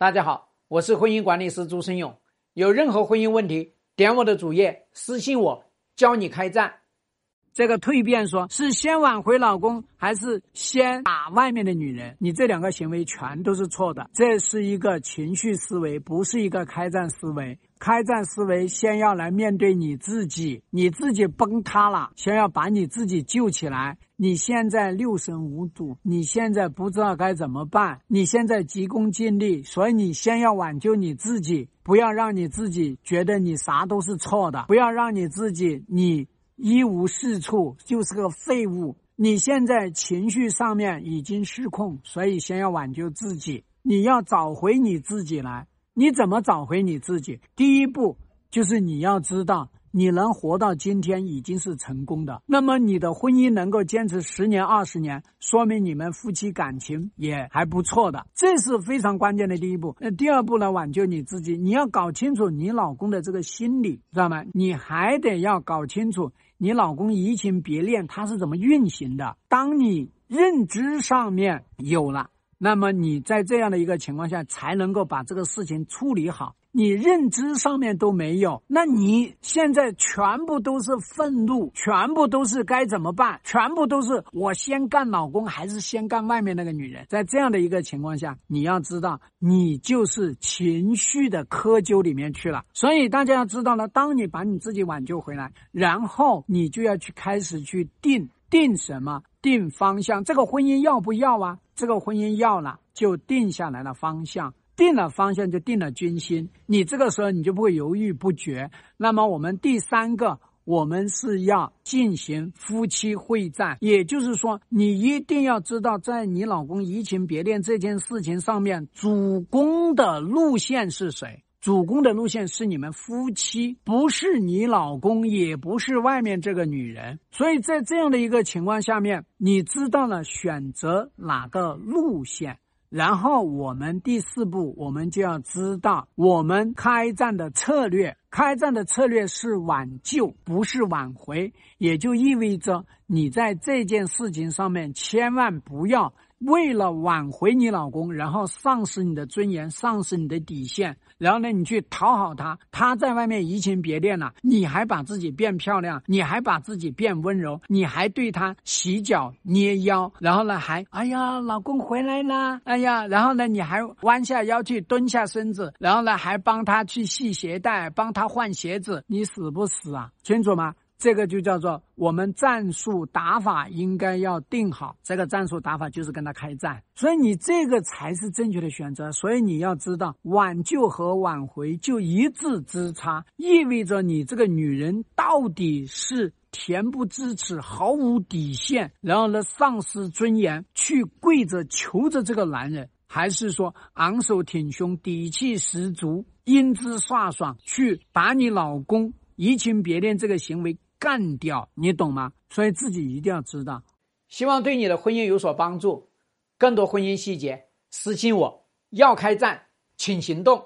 大家好，我是婚姻管理师朱生勇。有任何婚姻问题，点我的主页私信我，教你开战。这个蜕变说是先挽回老公，还是先打外面的女人？你这两个行为全都是错的。这是一个情绪思维，不是一个开战思维。开战思维先要来面对你自己，你自己崩塌了，先要把你自己救起来。你现在六神无主，你现在不知道该怎么办，你现在急功近利，所以你先要挽救你自己，不要让你自己觉得你啥都是错的，不要让你自己你一无是处，就是个废物。你现在情绪上面已经失控，所以先要挽救自己，你要找回你自己来。你怎么找回你自己？第一步就是你要知道，你能活到今天已经是成功的。那么你的婚姻能够坚持十年、二十年，说明你们夫妻感情也还不错的，这是非常关键的第一步。那第二步呢？挽救你自己，你要搞清楚你老公的这个心理，知道吗？你还得要搞清楚你老公移情别恋他是怎么运行的。当你认知上面有了。那么你在这样的一个情况下，才能够把这个事情处理好。你认知上面都没有，那你现在全部都是愤怒，全部都是该怎么办？全部都是我先干老公还是先干外面那个女人？在这样的一个情况下，你要知道，你就是情绪的窠臼里面去了。所以大家要知道呢，当你把你自己挽救回来，然后你就要去开始去定定什么？定方向，这个婚姻要不要啊？这个婚姻要了，就定下来了方向，定了方向就定了军心。你这个时候你就不会犹豫不决。那么我们第三个，我们是要进行夫妻会战，也就是说，你一定要知道，在你老公移情别恋这件事情上面，主攻的路线是谁。主攻的路线是你们夫妻，不是你老公，也不是外面这个女人。所以在这样的一个情况下面，你知道了选择哪个路线，然后我们第四步，我们就要知道我们开战的策略。开战的策略是挽救，不是挽回，也就意味着你在这件事情上面千万不要。为了挽回你老公，然后丧失你的尊严，丧失你的底线，然后呢，你去讨好他，他在外面移情别恋了，你还把自己变漂亮，你还把自己变温柔，你还对他洗脚捏腰，然后呢，还哎呀，老公回来啦，哎呀，然后呢，你还弯下腰去蹲下身子，然后呢，还帮他去系鞋带，帮他换鞋子，你死不死啊？清楚吗？这个就叫做我们战术打法应该要定好，这个战术打法就是跟他开战，所以你这个才是正确的选择。所以你要知道，挽救和挽回就一字之差，意味着你这个女人到底是恬不知耻、毫无底线，然后呢丧失尊严去跪着求着这个男人，还是说昂首挺胸、底气十足、英姿飒爽去把你老公移情别恋这个行为。干掉，你懂吗？所以自己一定要知道。希望对你的婚姻有所帮助。更多婚姻细节，私信我。要开战，请行动。